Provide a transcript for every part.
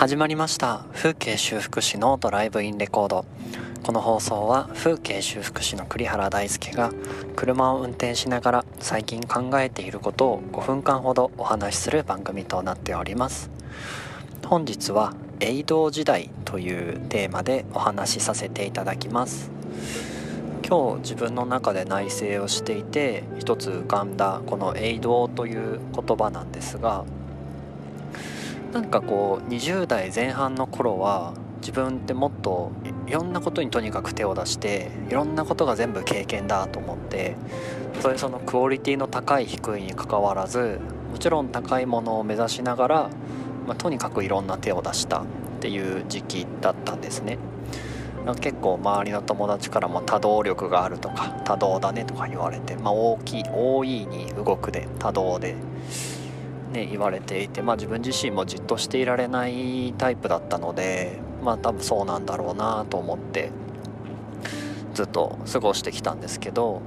始まりました。風景修復師のドライブインレコード。この放送は風景修復師の栗原大輔が車を運転しながら最近考えていることを5分間ほどお話しする番組となっております。本日はエイド時代というテーマでお話しさせていただきます。今日自分の中で内省をしていて一つ浮かんだこのエイドという言葉なんですがなんかこう20代前半の頃は自分ってもっといろんなことにとにかく手を出していろんなことが全部経験だと思ってそういうそのクオリティの高い低いにかかわらずもちろん高いものを目指しながら、まあ、とにかくいろんな手を出したっていう時期だったんですね。結構周りの友達からも多動力があるとか多動だねとか言われて、まあ、大きい多いに動くで多動で。ね、言われていて、まあ、自分自身もじっとしていられないタイプだったのでまあ多分そうなんだろうなと思ってずっと過ごしてきたんですけど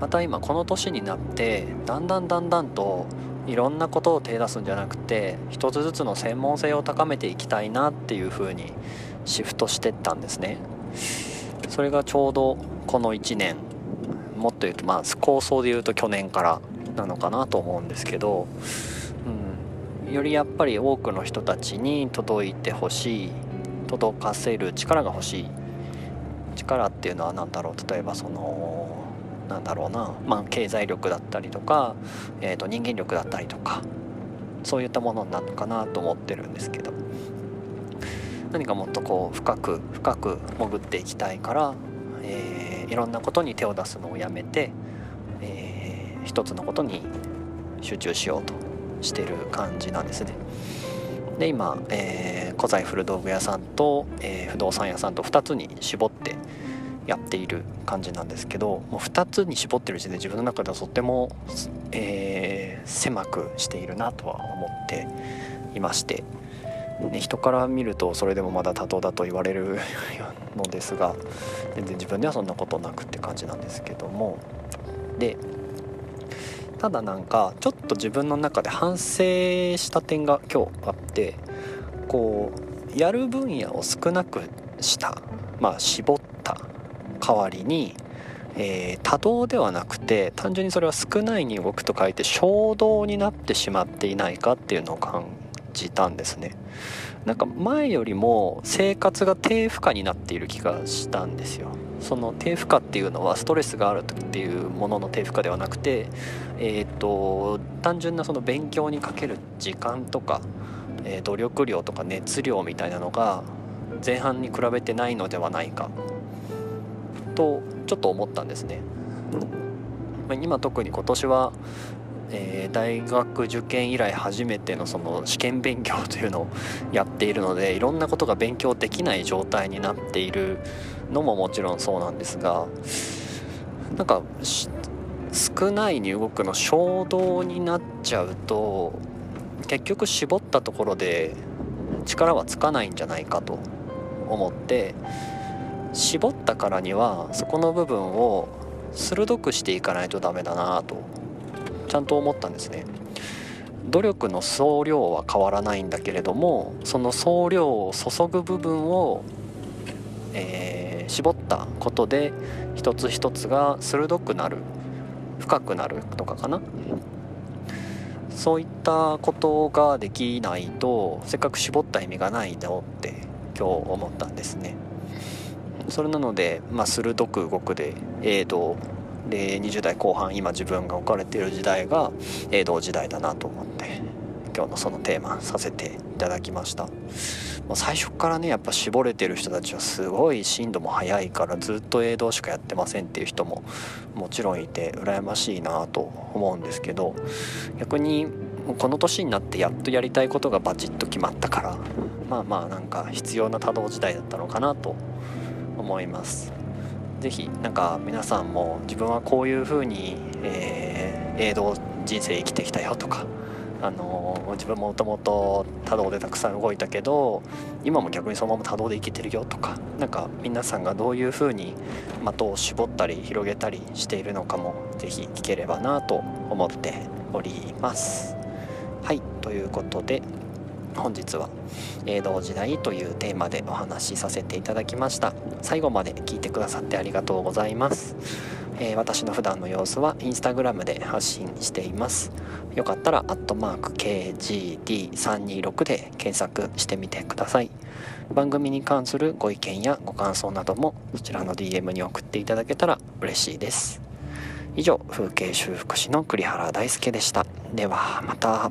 また今この年になってだんだんだんだんといろんなことを手出すんじゃなくて一つずつの専門性を高めていきたいなっていう風にシフトしてったんですね。それがちょうどこの1年もっと言うとまあ構想で言うと去年からなのかなと思うんですけどよりやっぱり多くの人たちに届いてほしい届かせる力が欲しい。力っていうのは何だろう？例えばそのなんだろうな、まあ、経済力だったりとか、えー、と人間力だったりとかそういったものになるのかなと思ってるんですけど。何かもっとこう深く深く潜っていきたいから、えー、いろんなことに手を出すのをやめて、えー、一つのことに集中しようと。してる感じなんですね。で今、えー、古材古道具屋さんと、えー、不動産屋さんと2つに絞ってやっている感じなんですけどもう2つに絞ってる時点で自分の中ではとっても、えー、狭くしているなとは思っていまして、ね、人から見るとそれでもまだ多動だと言われる のですが全然自分ではそんなことなくって感じなんですけどもでただなんかちょっと自分の中で反省した点が今日あってこうやる分野を少なくしたまあ絞った代わりに、えー、多動ではなくて単純にそれは少ないに動くと書いて衝動になってしまっていないかっていうのを感じたんですね。なんか前よりも生活が低負荷になっている気がしたんですよ。その低負荷っていうのはストレスがあるっていうものの低負荷ではなくて、えーと、単純なその勉強にかける時間とか、えー、努力量とか熱量みたいなのが前半に比べてないのではないかとちょっと思ったんですね。今特に今年はえー、大学受験以来初めてのその試験勉強というのをやっているのでいろんなことが勉強できない状態になっているのももちろんそうなんですがなんか少ないに動くの衝動になっちゃうと結局絞ったところで力はつかないんじゃないかと思って絞ったからにはそこの部分を鋭くしていかないとダメだなとちゃんと思ったんですね。努力の総量は変わらないんだけれどもその総量を注ぐ部分を、えー、絞ったことで一つ一つが鋭くなる深くなるとかかな。そういったことができないとせっかく絞った意味がないだろうって今日思ったんですね。それなので、まあ、鋭く動くで A 道で20代後半今自分が置かれている時代が江戸時代だなと思って今日のそのテーマさせていただきました。もう最初からねやっぱ絞れてる人たちはすごい進度も速いからずっと映像しかやってませんっていう人ももちろんいて羨ましいなと思うんですけど逆にこの年になってやっとやりたいことがバチッと決まったからまあまあなんか必要な多動時代だったのかなと思います。是非なんか皆さんも自分はこういう風に、えー、映像人生生きてきたよとかあの自分もともと多動でたくさん動いたけど今も逆にそのまま多動で生きてるよとか何か皆さんがどういう風に的を絞ったり広げたりしているのかも是非聞ければなと思っております。はいということで本日は江戸時代というテーマでお話しさせていただきました。最後まで聞いてくださってありがとうございます。えー、私の普段の様子はインスタグラムで発信しています。よかったらアットマーク KGD326 で検索してみてください。番組に関するご意見やご感想などもそちらの DM に送っていただけたら嬉しいです。以上風景修復師の栗原大輔でした。ではまた。